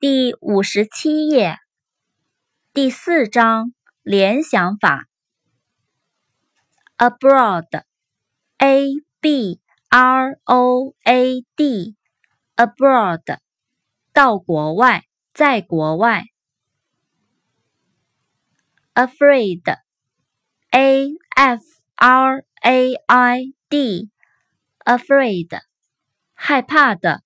第五十七页，第四章联想法。abroad，a b r o a d，abroad，到国外，在国外。afraid，a f r a i d，afraid，害怕的。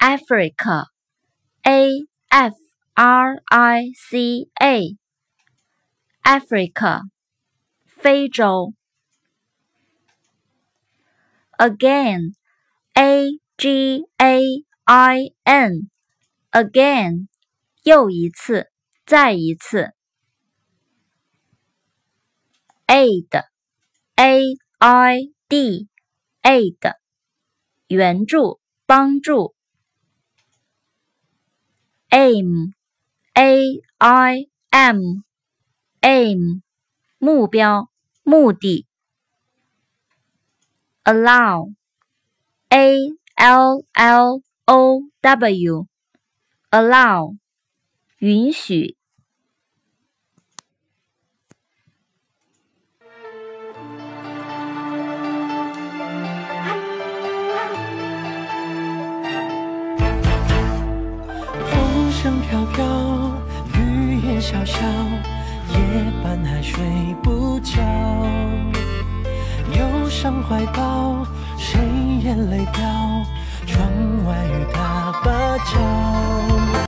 Africa, A F R I C A, Africa, 非洲。Again, A G A I N, again, 又一次，再一次。Aid, A I D, aid, 援助，帮助。 Aim, a i m, aim, 目标，目的。allow, a l l o w, allow, 允许。飘飘，雨也潇潇，夜半还睡不着。忧伤怀抱，谁眼泪掉？窗。